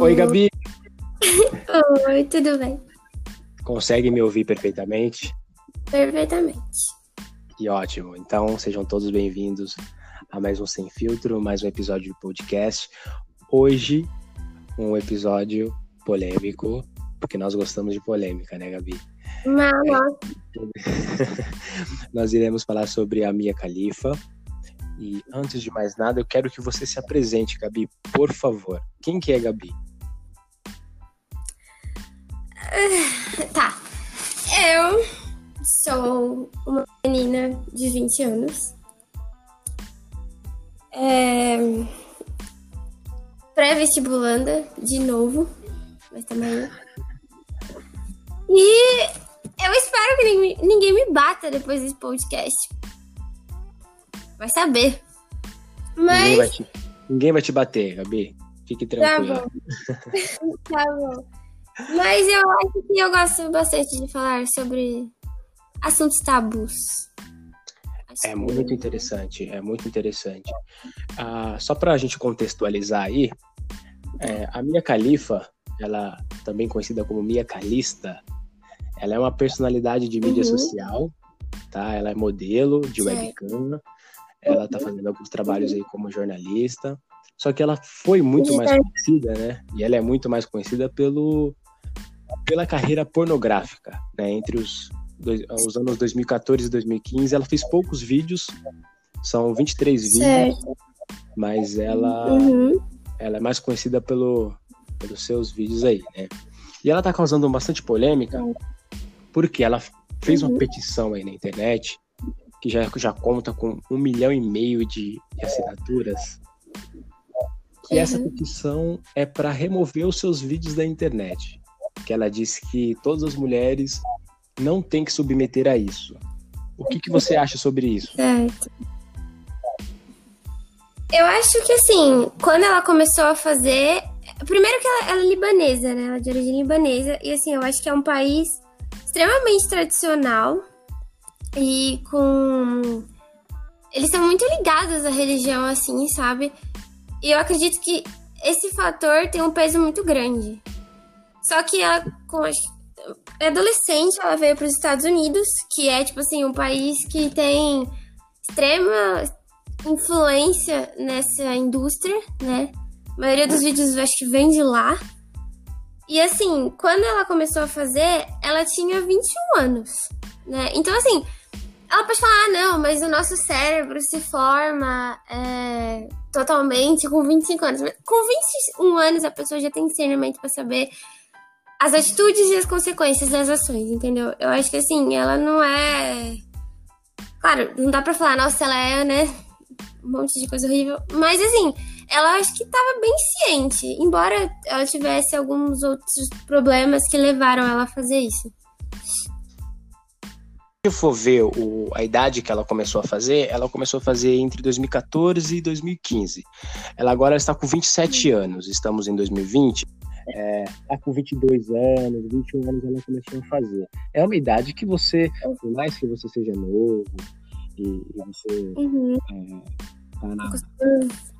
Oi, Gabi. Oi, tudo bem? Consegue me ouvir perfeitamente? Perfeitamente. Que ótimo. Então, sejam todos bem-vindos a mais um Sem Filtro, mais um episódio de podcast. Hoje, um episódio polêmico, porque nós gostamos de polêmica, né, Gabi? Não, nós iremos falar sobre a Mia Khalifa. E antes de mais nada, eu quero que você se apresente, Gabi, por favor. Quem que é Gabi? Tá. Eu sou uma menina de 20 anos. É... Pré-vestibulanda, de novo. Mas também. E eu espero que ninguém me bata depois desse podcast. Vai saber. Mas. Ninguém vai te, ninguém vai te bater, Gabi. Fique Tá tranquila. bom. tá bom. Mas eu acho que eu gosto bastante de falar sobre assuntos tabus. Acho É que- muito interessante, é muito interessante. Ah, só para a gente contextualizar aí, é, a Mia Khalifa, ela também conhecida como Mia Calista, ela é uma personalidade de mídia Uhum. social, tá? Ela é modelo de Certo. webcam, ela tá fazendo alguns trabalhos aí como jornalista, só que ela foi muito mais conhecida, né? E ela é muito mais conhecida pelo pela carreira pornográfica, né? Entre os, dois- os anos 2014 e 2015, ela fez poucos vídeos, são 23 vídeos, Certo. mas ela, Uhum. ela é mais conhecida pelo, pelos seus vídeos aí, né? E ela tá causando bastante polêmica porque ela fez uma Uhum. petição aí na internet que já, já conta com um milhão e meio de, de assinaturas. E essa Uhum. petição é para remover os seus vídeos da internet. Que ela disse que todas as mulheres não têm que submeter a isso. O que, que você acha sobre isso? Certo. Eu acho que assim, quando ela começou a fazer. Primeiro que ela, ela é libanesa, né? Ela é de origem libanesa. E assim, eu acho que é um país extremamente tradicional e com. Eles são muito ligados à religião, assim, sabe? E eu acredito que esse fator tem um peso muito grande. Só que ela, com é adolescente, ela veio para os Estados Unidos, que é, tipo assim, um país que tem extrema influência nessa indústria, né? A maioria dos vídeos eu acho que vem de lá. E assim, quando ela começou a fazer, ela tinha 21 anos, né? Então, assim, ela pode falar, ah, não, mas o nosso cérebro se forma é, totalmente com 25 anos. Mas com 21 anos, a pessoa já tem discernimento para saber as atitudes e as consequências das ações, entendeu? Eu acho que assim, ela não é. Claro, não dá pra falar, nossa, ela é, né? Um monte de coisa horrível. Mas assim, ela acho que tava bem ciente. Embora ela tivesse alguns outros problemas que levaram ela a fazer isso. Se for ver o- a idade que ela começou a fazer, ela começou a fazer entre 2014 e 2015. Ela agora está com 27 anos, estamos em 2020. É, tá com 22 anos, 21 anos ela começou a fazer. É uma idade que você, por mais que você seja novo e, e você Uhum. tá na-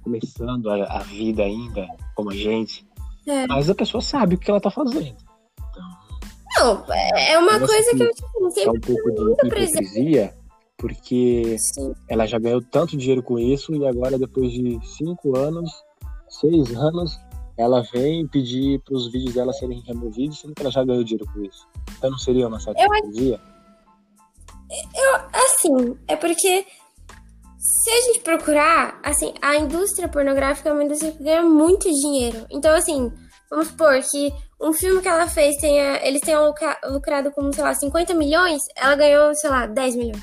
começando a, a vida ainda, como a gente, É. mas a pessoa sabe o que ela tá fazendo. Não, é é uma Parece coisa que eu tipo, É sempre. um pouco de muito presente. hipocrisia, porque Sim. ela já ganhou tanto dinheiro com isso e agora depois de cinco anos, seis anos, ela vem pedir para os vídeos dela serem removidos, sendo que ela já ganhou dinheiro com isso. Então não seria uma certa Eu hipocrisia? Assim, é porque se a gente procurar, assim, a indústria pornográfica é uma indústria que ganha muito dinheiro. Então, assim, vamos supor que um filme que ela fez tenha. Eles tenham lucra- lucrado com, sei lá, 50 milhões, ela ganhou, sei lá, 10 milhões.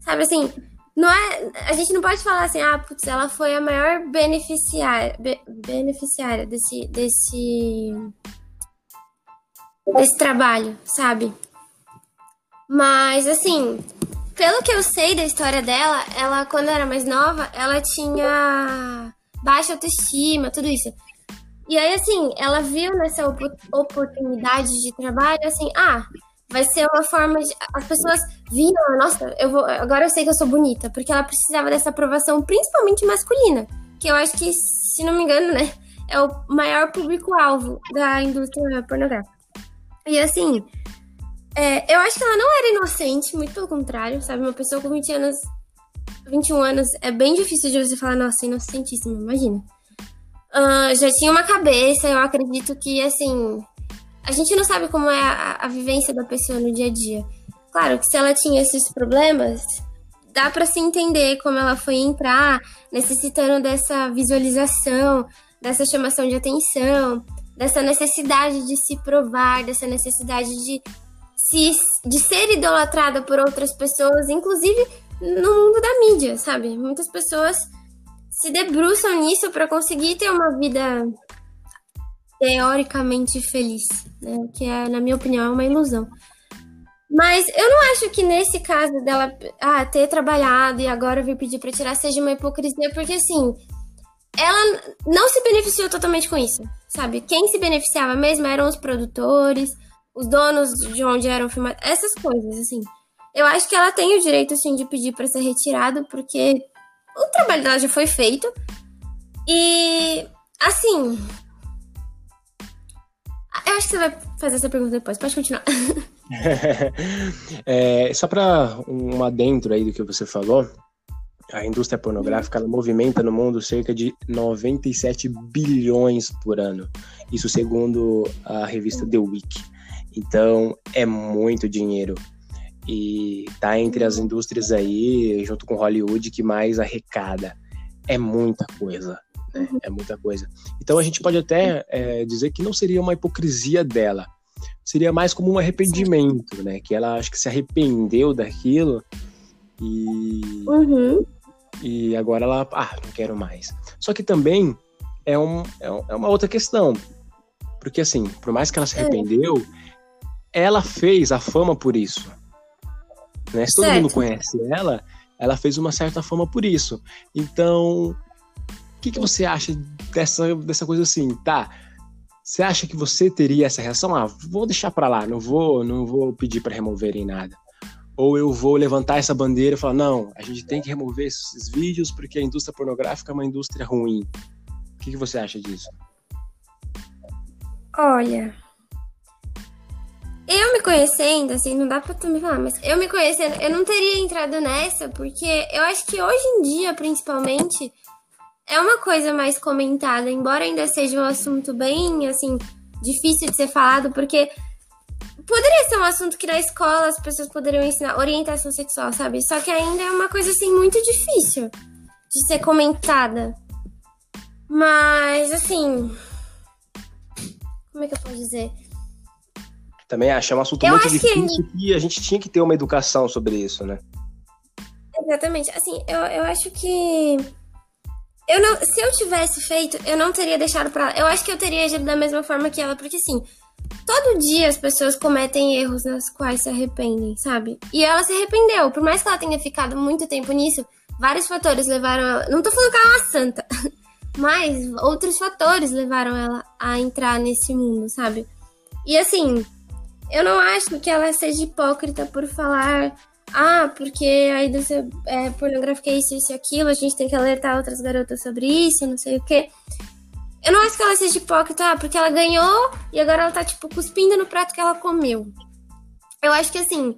Sabe assim? Não é, a gente não pode falar assim, ah, putz, ela foi a maior beneficiária, be- beneficiária desse, desse, desse trabalho, sabe? Mas, assim, pelo que eu sei da história dela, ela, quando era mais nova, ela tinha baixa autoestima, tudo isso. E aí, assim, ela viu nessa opo- oportunidade de trabalho, assim, ah, vai ser uma forma de. As pessoas viram, nossa, eu vou. Agora eu sei que eu sou bonita, porque ela precisava dessa aprovação, principalmente masculina. Que eu acho que, se não me engano, né? é o maior público-alvo da indústria pornográfica. E assim, é, eu acho que ela não era inocente, muito pelo contrário, sabe? Uma pessoa com 20 anos, 21 anos, é bem difícil de você falar, nossa, inocentíssima, imagina. Uh, já tinha uma cabeça, eu acredito que, assim, a gente não sabe como é a, a vivência da pessoa no dia a dia. Claro que se ela tinha esses problemas, dá para se entender como ela foi entrar, necessitando dessa visualização, dessa chamação de atenção, dessa necessidade de se provar, dessa necessidade de, se, de ser idolatrada por outras pessoas, inclusive no mundo da mídia, sabe? Muitas pessoas se debruçam nisso para conseguir ter uma vida teoricamente feliz, né? Que é, na minha opinião, é uma ilusão. Mas eu não acho que nesse caso dela ah, ter trabalhado e agora vir pedir para tirar seja uma hipocrisia, porque assim, ela não se beneficiou totalmente com isso, sabe? Quem se beneficiava mesmo eram os produtores, os donos de onde eram filmados, essas coisas, assim. Eu acho que ela tem o direito, assim, de pedir para ser retirado, porque o trabalho dela já foi feito. E, assim. Eu acho que você vai fazer essa pergunta depois, pode continuar. é, só para um adentro aí do que você falou, a indústria pornográfica ela movimenta no mundo cerca de 97 bilhões por ano. Isso segundo a revista The Week. Então é muito dinheiro. E tá entre as indústrias aí, junto com Hollywood, que mais arrecada. É muita coisa. Né? É muita coisa. Então a gente pode até é, dizer que não seria uma hipocrisia dela. Seria mais como um arrependimento, né? Que ela acho que se arrependeu daquilo e uhum e agora ela, ah, não quero mais. Só que também é, um, é, é uma outra questão, porque assim, por mais que ela se é. arrependeu, ela fez a fama por isso. Né? Se todo certo. mundo conhece ela, ela fez uma certa fama por isso. Então, o que, que você acha dessa, dessa coisa assim? Tá, você acha que você teria essa reação? Ah, vou deixar para lá, não vou, não vou pedir para removerem nada ou eu vou levantar essa bandeira e falar, não, a gente tem que remover esses vídeos porque a indústria pornográfica é uma indústria ruim. O que, que você acha disso? Olha, eu me conhecendo, assim, não dá pra tu me falar, mas eu me conhecendo, eu não teria entrado nessa, porque eu acho que hoje em dia, principalmente, é uma coisa mais comentada, embora ainda seja um assunto bem, assim, difícil de ser falado, porque Poderia ser um assunto que na escola as pessoas poderiam ensinar orientação sexual, sabe? Só que ainda é uma coisa assim muito difícil de ser comentada. Mas assim, como é que eu posso dizer? Também acho, é um assunto eu muito difícil que... e a gente tinha que ter uma educação sobre isso, né? Exatamente. Assim, eu, eu acho que. Eu não, se eu tivesse feito, eu não teria deixado pra ela. Eu acho que eu teria agido da mesma forma que ela, porque assim, todo dia as pessoas cometem erros nas quais se arrependem, sabe? E ela se arrependeu. Por mais que ela tenha ficado muito tempo nisso, vários fatores levaram ela. Não tô falando que ela é uma santa, mas outros fatores levaram ela a entrar nesse mundo, sabe? E assim, eu não acho que ela seja hipócrita por falar. Ah, porque a indústria é, pornográfica é isso, isso e aquilo, a gente tem que alertar outras garotas sobre isso, não sei o quê. Eu não acho que ela seja hipócrita, porque ela ganhou e agora ela tá, tipo, cuspindo no prato que ela comeu. Eu acho que, assim,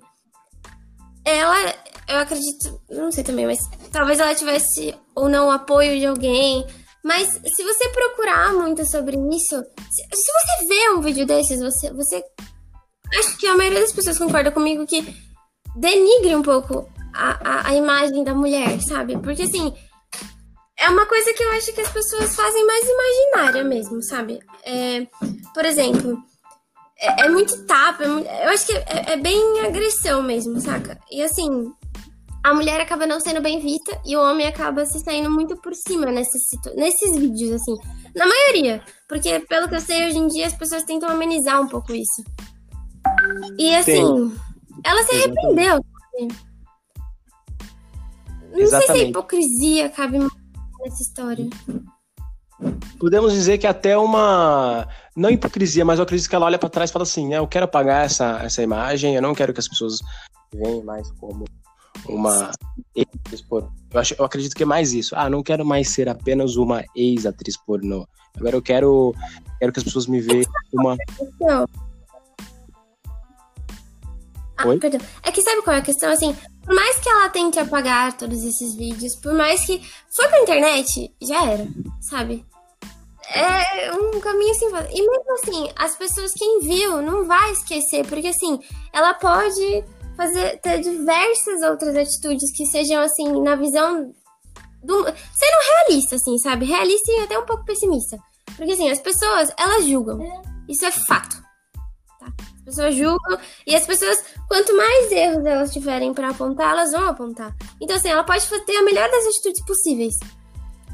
ela, eu acredito, não sei também, mas talvez ela tivesse ou não apoio de alguém. Mas se você procurar muito sobre isso, se, se você vê um vídeo desses, você, você. Acho que a maioria das pessoas concorda comigo que denigre um pouco a, a, a imagem da mulher, sabe? Porque assim é uma coisa que eu acho que as pessoas fazem mais imaginária mesmo, sabe? É, por exemplo, é, é muito tapa, é eu acho que é, é, bem agressão mesmo, saca? E assim, a mulher acaba não sendo bem vista e o homem acaba se saindo muito por cima nesses, nesses vídeos, assim. Na maioria. Porque, pelo que eu sei, hoje em dia as pessoas tentam amenizar um pouco isso. E assim, Sim. ela se arrependeu? Não Exatamente. sei se a hipocrisia cabe nessa história. Podemos dizer que até uma. Não hipocrisia, mas eu acredito que ela olha para trás e fala assim: né, eu quero apagar essa, essa imagem, eu não quero que as pessoas venham mais como uma ex pornô. Eu, acho, eu acredito que é mais isso. Ah, não quero mais ser apenas uma ex-atriz pornô. Agora eu quero, quero que as pessoas me vejam uma. Ah, Oi? perdão. É que sabe qual é a questão? Assim, por mais que ela tente apagar todos esses vídeos, por mais que foi pra internet, já era, sabe? É um caminho assim. E mesmo assim, as pessoas, quem viu, não vai esquecer, porque assim, ela pode fazer ter diversas outras atitudes que sejam assim, na visão do. sendo realista, assim, sabe? Realista e até um pouco pessimista. Porque assim, as pessoas, elas julgam. Isso é fato. As pessoas julgam e as pessoas, quanto mais erros elas tiverem para apontar, elas vão apontar. Então, assim, ela pode ter a melhor das atitudes possíveis.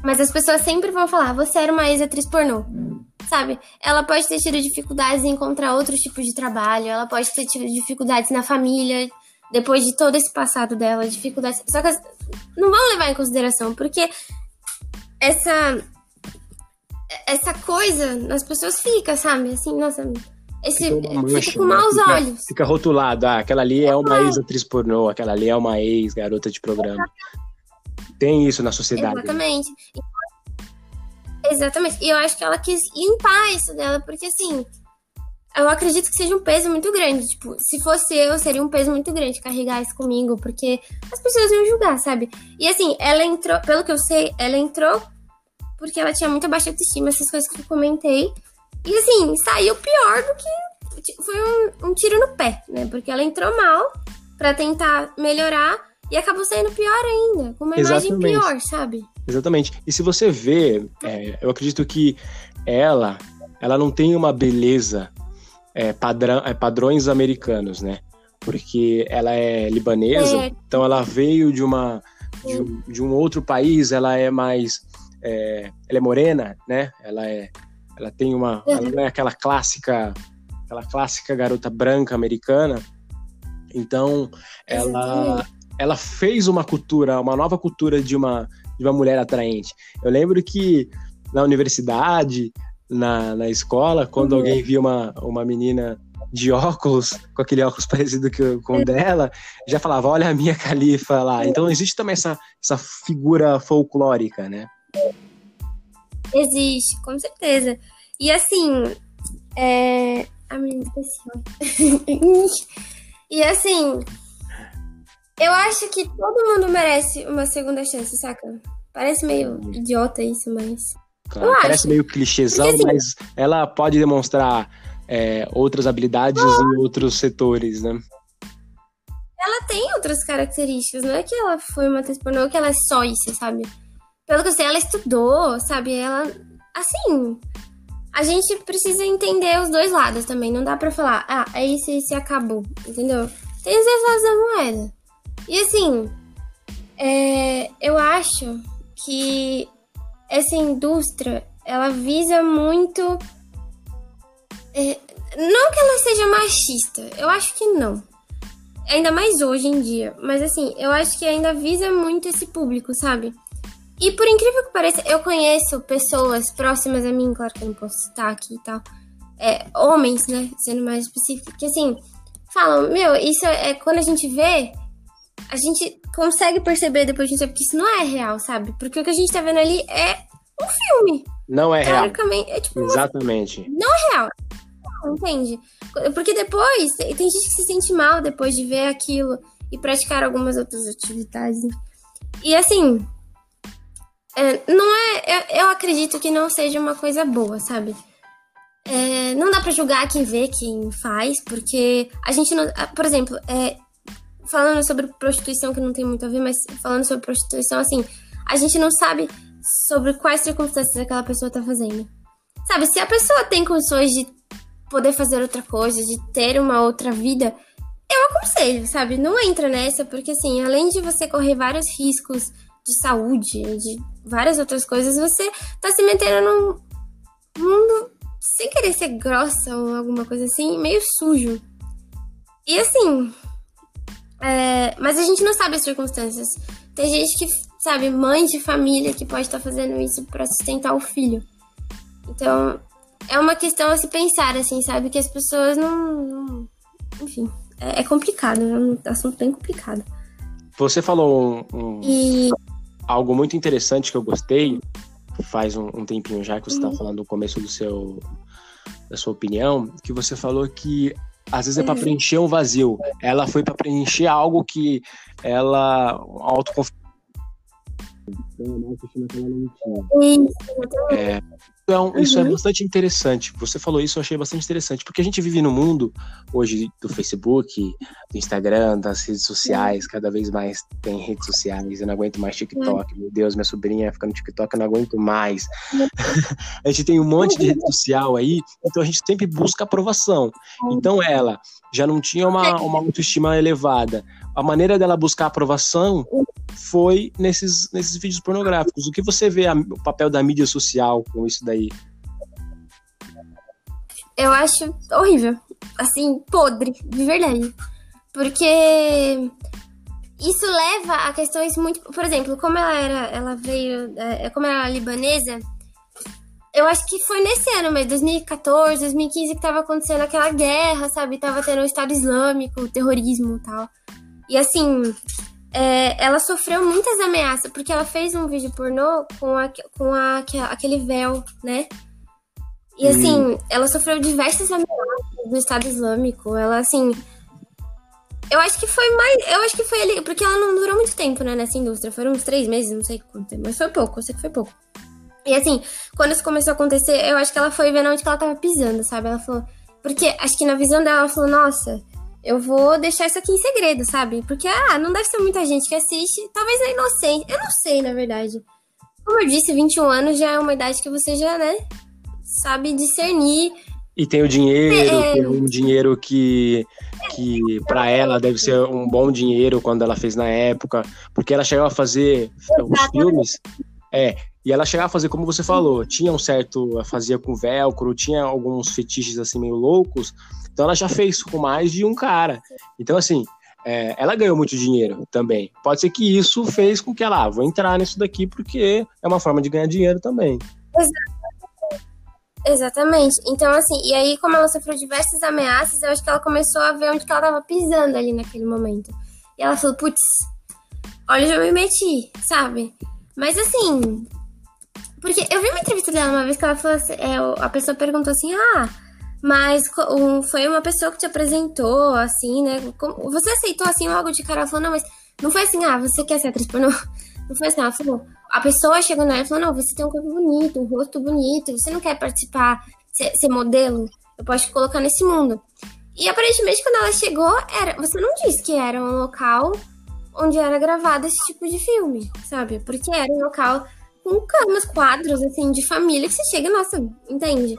Mas as pessoas sempre vão falar, você era uma ex-atriz pornô. Sabe? Ela pode ter tido dificuldades em encontrar outros tipos de trabalho, ela pode ter tido dificuldades na família, depois de todo esse passado dela, dificuldades. Só que não vão levar em consideração, porque essa. Essa coisa nas pessoas fica, sabe? Assim, nossa. Esse, mancha, fica com né? maus fica, olhos. Fica rotulado, ah, aquela ali é uma ex-atriz pornô, aquela ali é uma ex-garota de programa. Tem isso na sociedade. Né? Exatamente. Exatamente. E eu acho que ela quis limpar isso dela, porque assim, eu acredito que seja um peso muito grande. Tipo, se fosse eu, seria um peso muito grande carregar isso comigo, porque as pessoas iam julgar, sabe? E assim, ela entrou, pelo que eu sei, ela entrou porque ela tinha muita baixa autoestima, essas coisas que eu comentei. E assim, saiu pior do que. Tipo, foi um, um tiro no pé, né? Porque ela entrou mal para tentar melhorar e acabou saindo pior ainda, com uma Exatamente. imagem pior, sabe? Exatamente. E se você vê, é, eu acredito que ela, ela não tem uma beleza é, padrão, é, padrões americanos, né? Porque ela é libanesa, é. então ela veio de uma de um, de um, outro país, ela é mais é, ela é morena, né? Ela é ela tem uma ela não é aquela clássica aquela clássica garota branca americana. Então, ela ela fez uma cultura, uma nova cultura de uma, de uma mulher atraente. Eu lembro que na universidade, na, na escola, quando uhum. alguém via uma, uma menina de óculos, com aquele óculos parecido que, com o dela, já falava, olha a minha califa lá. Então existe também essa, essa figura folclórica, né? Existe, com certeza. E assim, é... A menina esqueci. e assim, eu acho que todo mundo merece uma segunda chance, saca? Parece meio idiota isso, mas. Claro, parece meio clichêzão, Porque, assim, mas ela pode demonstrar é, outras habilidades em outros setores, né? Ela tem outras características, não é que ela foi uma pornô, que ela é só isso, sabe? Pelo que eu sei, ela estudou, sabe? Ela. Assim. A gente precisa entender os dois lados também. Não dá pra falar, ah, é isso e isso e acabou. Entendeu? Tem os dois lados da moeda. E assim, é, eu acho que essa indústria ela visa muito. É, não que ela seja machista, eu acho que não. Ainda mais hoje em dia. Mas assim, eu acho que ainda visa muito esse público, sabe? E por incrível que pareça, eu conheço pessoas próximas a mim, claro que eu não posso citar aqui e tal. É, homens, né? Sendo mais específico, que assim, falam, meu, isso é quando a gente vê, a gente consegue perceber depois de um tempo que isso não é real, sabe? Porque o que a gente tá vendo ali é um filme. Não é real. É tipo Exatamente. Uma... Não é real. Entende? Porque depois, tem gente que se sente mal depois de ver aquilo e praticar algumas outras atividades. E assim, é, não é. Eu, eu, acredito que não seja uma coisa boa, sabe? É, não dá para julgar quem vê, quem faz, porque a gente não. Por exemplo, é, falando sobre prostituição, que não tem muito a ver, mas falando sobre prostituição, assim, a gente não sabe sobre quais circunstâncias aquela pessoa tá fazendo. Sabe, se a pessoa tem condições de poder fazer outra coisa, de ter uma outra vida, eu aconselho, sabe? Não entra nessa, porque assim, além de você correr vários riscos de saúde, de várias outras coisas, você tá se metendo num mundo, sem querer ser grossa ou alguma coisa assim, meio sujo. E assim, é, mas a gente não sabe as circunstâncias. Tem gente que, sabe, mãe de família que pode estar fazendo isso para sustentar o filho. Então, é uma questão a se pensar, assim, sabe? Que as pessoas não. não enfim, é, é complicado, é um assunto bem complicado. Você falou um, um, e... algo muito interessante que eu gostei, faz um, um tempinho já que você está uhum. falando no começo do seu, da sua opinião, que você falou que às vezes é para uhum. preencher um vazio. Ela foi para preencher algo que ela autoconfiança. É, então, isso é uhum. bastante interessante. Você falou isso, eu achei bastante interessante, porque a gente vive no mundo hoje do Facebook, do Instagram, das redes sociais, cada vez mais tem redes sociais. Eu não aguento mais TikTok. Meu Deus, minha sobrinha fica no TikTok, eu não aguento mais. a gente tem um monte de rede social aí, então a gente sempre busca aprovação. Então ela já não tinha uma, uma autoestima elevada. A maneira dela buscar aprovação foi nesses, nesses vídeos pornográficos. O que você vê a, o papel da mídia social com isso daí? Eu acho horrível. Assim, podre, de verdade. Porque isso leva a questões muito. Por exemplo, como ela era. Ela veio. É, como ela era libanesa. Eu acho que foi nesse ano, mas 2014, 2015 que tava acontecendo aquela guerra, sabe? Tava tendo o Estado Islâmico, o terrorismo e tal. E assim, é, ela sofreu muitas ameaças, porque ela fez um vídeo pornô com, a, com a, aquele véu, né? E assim, hum. ela sofreu diversas ameaças do Estado Islâmico. Ela, assim. Eu acho que foi mais. Eu acho que foi ali. Porque ela não durou muito tempo, né, nessa indústria. Foram uns três meses, não sei quanto tempo. Mas foi pouco, eu sei que foi pouco. E assim, quando isso começou a acontecer, eu acho que ela foi vendo onde que ela tava pisando, sabe? Ela falou. Porque acho que na visão dela, ela falou, nossa, eu vou deixar isso aqui em segredo, sabe? Porque, ah, não deve ser muita gente que assiste. Talvez é inocente. Eu não sei, na verdade. Como eu disse, 21 anos já é uma idade que você já, né, sabe discernir. E tem o dinheiro, é... tem um dinheiro que, que para ela deve ser um bom dinheiro quando ela fez na época. Porque ela chegou a fazer Exatamente. os filmes. É, e ela chegava a fazer como você falou, tinha um certo, fazia com velcro, tinha alguns fetiches assim meio loucos, então ela já fez com mais de um cara. Então, assim, é, ela ganhou muito dinheiro também. Pode ser que isso fez com que ela, ah, vou entrar nisso daqui porque é uma forma de ganhar dinheiro também. Exatamente. Então, assim, e aí, como ela sofreu diversas ameaças, eu acho que ela começou a ver onde que ela tava pisando ali naquele momento. E ela falou, putz, olha, eu já me meti, sabe? Mas assim. Porque eu vi uma entrevista dela uma vez que ela falou assim, é, a pessoa perguntou assim, ah mas foi uma pessoa que te apresentou, assim, né? Você aceitou assim logo de cara? Ela falou, não, mas não foi assim, ah, você quer ser atriz pornô? Não foi assim, ela falou, a pessoa chegou nela e falou, não, você tem um corpo bonito, um rosto bonito, você não quer participar, ser, ser modelo? Eu posso te colocar nesse mundo. E aparentemente, quando ela chegou, era, você não disse que era um local onde era gravado esse tipo de filme, sabe? Porque era um local com camas, quadros, assim, de família que você chega, nossa, entende?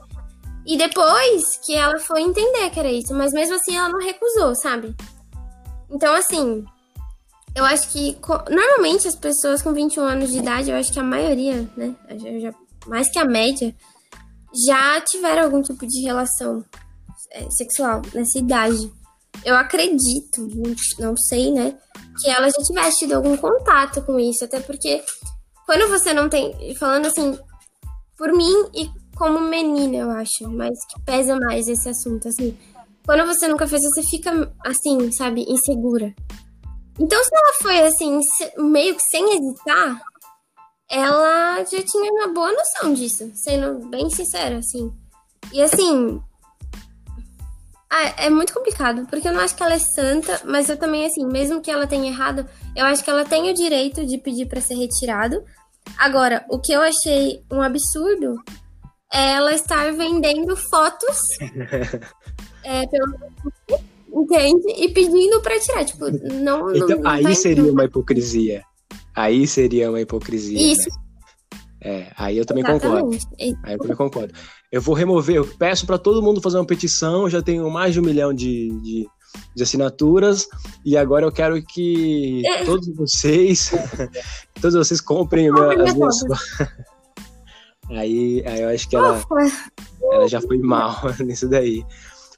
E depois que ela foi entender que era isso, mas mesmo assim ela não recusou, sabe? Então, assim, eu acho que normalmente as pessoas com 21 anos de idade, eu acho que a maioria, né, já, mais que a média, já tiveram algum tipo de relação é, sexual nessa idade. Eu acredito, não sei, né, que ela já tivesse tido algum contato com isso, até porque quando você não tem, falando assim, por mim e como menina, eu acho, mas que pesa mais esse assunto, assim. Quando você nunca fez, você fica, assim, sabe, insegura. Então, se ela foi, assim, meio que sem hesitar, ela já tinha uma boa noção disso, sendo bem sincera, assim. E, assim, é muito complicado, porque eu não acho que ela é santa, mas eu também, assim, mesmo que ela tenha errado, eu acho que ela tem o direito de pedir para ser retirado. Agora, o que eu achei um absurdo ela estar vendendo fotos é, pelo entende? E pedindo para tirar, tipo, não, então, não aí seria uma hipocrisia. Aí seria uma hipocrisia. Isso. Né? É, aí eu também Exatamente. concordo. Aí eu também concordo. Eu vou remover, eu peço para todo mundo fazer uma petição, já tenho mais de um milhão de, de, de assinaturas, e agora eu quero que é. todos vocês, todos vocês comprem minha, as minhas. Aí, aí eu acho que ela, ela já foi mal nisso daí.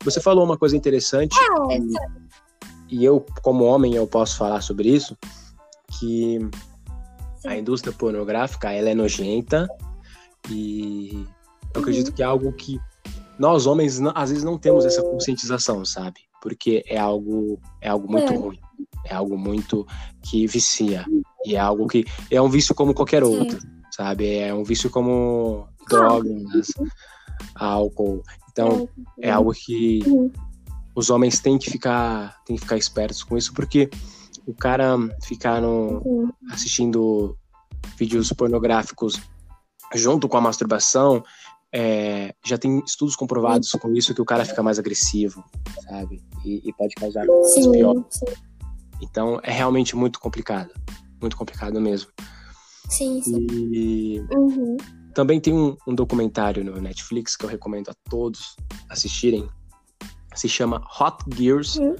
Você falou uma coisa interessante, é, e, e eu, como homem, eu posso falar sobre isso, que Sim. a indústria pornográfica, ela é nojenta, e eu uhum. acredito que é algo que nós homens às vezes não temos essa conscientização, sabe? Porque é algo é algo muito é. ruim. É algo muito que vicia. E é algo que é um vício como qualquer outro, Sim. sabe? É um vício como drogas, álcool. Então, é algo que os homens têm que ficar, têm que ficar espertos com isso, porque o cara ficar no, assistindo vídeos pornográficos junto com a masturbação, é, já tem estudos comprovados com isso que o cara fica mais agressivo, sabe? E, e pode causar coisas piores. Então é realmente muito complicado. Muito complicado mesmo. Sim, sim. E uhum. também tem um, um, documentário no Netflix que eu recomendo a todos assistirem. Se chama Hot Gears uhum.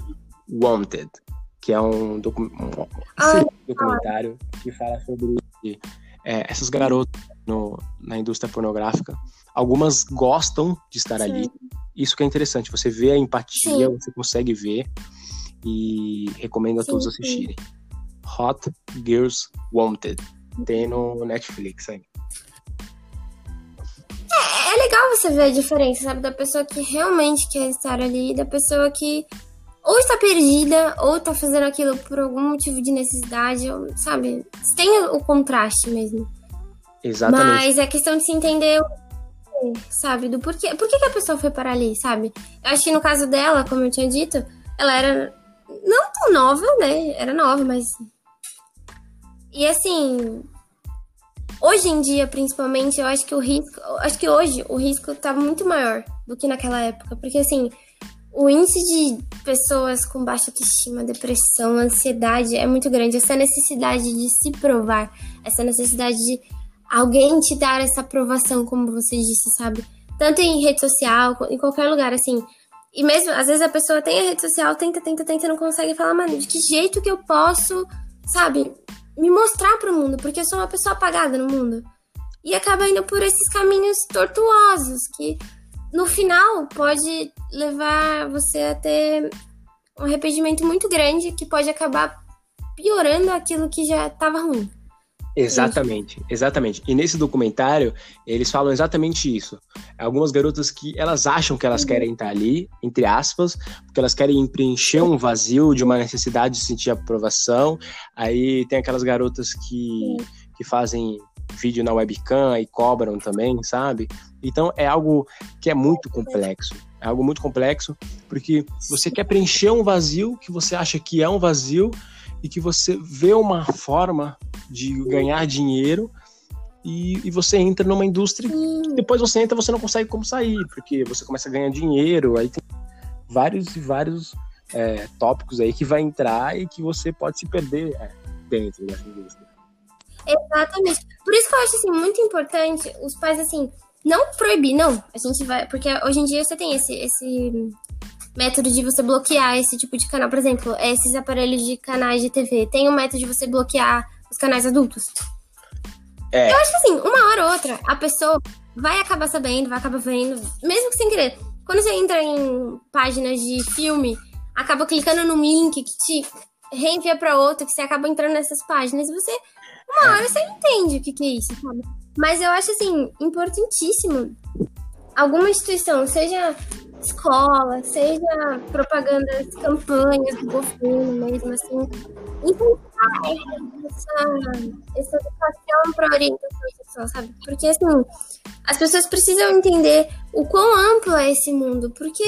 Wanted, que é um, docu um, ah, documentário que fala sobre é, essas garotas no, na indústria pornográfica. Algumas gostam de estar Sim. ali. Isso que é interessante. Você vê a empatia, Sim. você consegue ver. E recomendo a todos assistirem. Hot Girls Wanted. Tem no Netflix aí. É, é legal você ver a diferença, sabe? Da pessoa que realmente quer estar ali, da pessoa que ou está perdida, ou está fazendo aquilo por algum motivo de necessidade, ou, sabe? Tem o contraste mesmo. Exatamente. Mas é questão de se entender, sabe? Do porquê. Por que, que a pessoa foi para ali, sabe? Eu acho que no caso dela, como eu tinha dito, ela era não tão nova, né? Era nova, mas. E assim. Hoje em dia, principalmente, eu acho que o risco. Acho que hoje o risco tá muito maior do que naquela época. Porque assim o índice de pessoas com baixa autoestima, depressão, ansiedade é muito grande. Essa necessidade de se provar, essa necessidade de alguém te dar essa aprovação, como você disse, sabe? Tanto em rede social, em qualquer lugar, assim. E mesmo, às vezes a pessoa tem a rede social, tenta, tenta, tenta, não consegue falar, mano, de que jeito que eu posso, sabe, me mostrar pro mundo? Porque eu sou uma pessoa apagada no mundo. E acaba indo por esses caminhos tortuosos que no final pode levar você a ter um arrependimento muito grande que pode acabar piorando aquilo que já estava ruim. Exatamente, exatamente. E nesse documentário, eles falam exatamente isso. Algumas garotas que elas acham que elas uhum. querem estar ali, entre aspas, porque elas querem preencher um vazio de uma necessidade de sentir aprovação. Aí tem aquelas garotas que, que fazem vídeo na webcam e cobram também, sabe? Então é algo que é muito complexo. É algo muito complexo, porque você quer preencher um vazio que você acha que é um vazio e que você vê uma forma de ganhar dinheiro e, e você entra numa indústria que depois você entra você não consegue como sair, porque você começa a ganhar dinheiro, aí tem vários e vários é, tópicos aí que vai entrar e que você pode se perder é, dentro dessa indústria. Exatamente. Por isso que eu acho assim, muito importante os pais assim não proibir, não. A gente vai. Porque hoje em dia você tem esse, esse método de você bloquear esse tipo de canal. Por exemplo, esses aparelhos de canais de TV. Tem um método de você bloquear os canais adultos. É. Eu acho que assim, uma hora ou outra, a pessoa vai acabar sabendo, vai acabar vendo, mesmo que sem querer. Quando você entra em páginas de filme, acaba clicando num link que te reenvia para outro, que você acaba entrando nessas páginas e você, uma hora você entende o que, que é isso, sabe? Mas eu acho, assim, importantíssimo alguma instituição, seja escola, seja propagandas, campanhas do governo mesmo, assim, incentivar essa, essa educação para orientação sexual, sabe? Porque, assim, as pessoas precisam entender o quão amplo é esse mundo, porque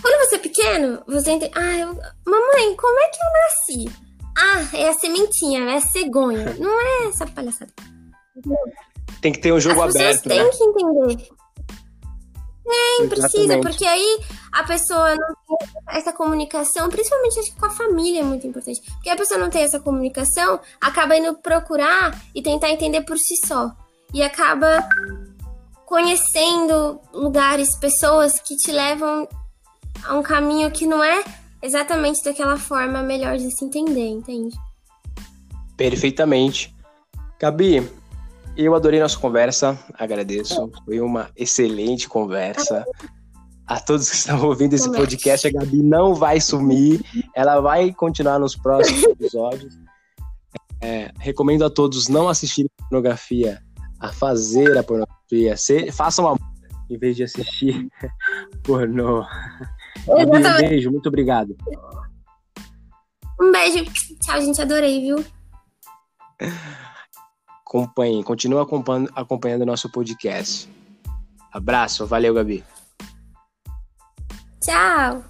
quando você é pequeno, você entende, ah, eu, mamãe, como é que eu nasci? Ah, é a sementinha, é a cegonha. Não é essa palhaçada. Tem que ter um jogo As aberto. Tem né? que entender. Tem, precisa, porque aí a pessoa não tem essa comunicação, principalmente acho que com a família é muito importante. Porque a pessoa não tem essa comunicação, acaba indo procurar e tentar entender por si só. E acaba conhecendo lugares, pessoas que te levam a um caminho que não é exatamente daquela forma melhor de se entender, entende? Perfeitamente. Gabi, eu adorei nossa conversa, agradeço. Foi uma excelente conversa. A todos que estão ouvindo esse podcast, a Gabi não vai sumir, ela vai continuar nos próximos episódios. É, recomendo a todos não assistirem pornografia, a fazer a pornografia. Se, façam amor em vez de assistir pornô. Gabi, um beijo, muito obrigado. Um beijo. Tchau, gente. Adorei, viu? Acompanhe, continua acompanhando, acompanhando nosso podcast. Abraço, valeu, Gabi. Tchau.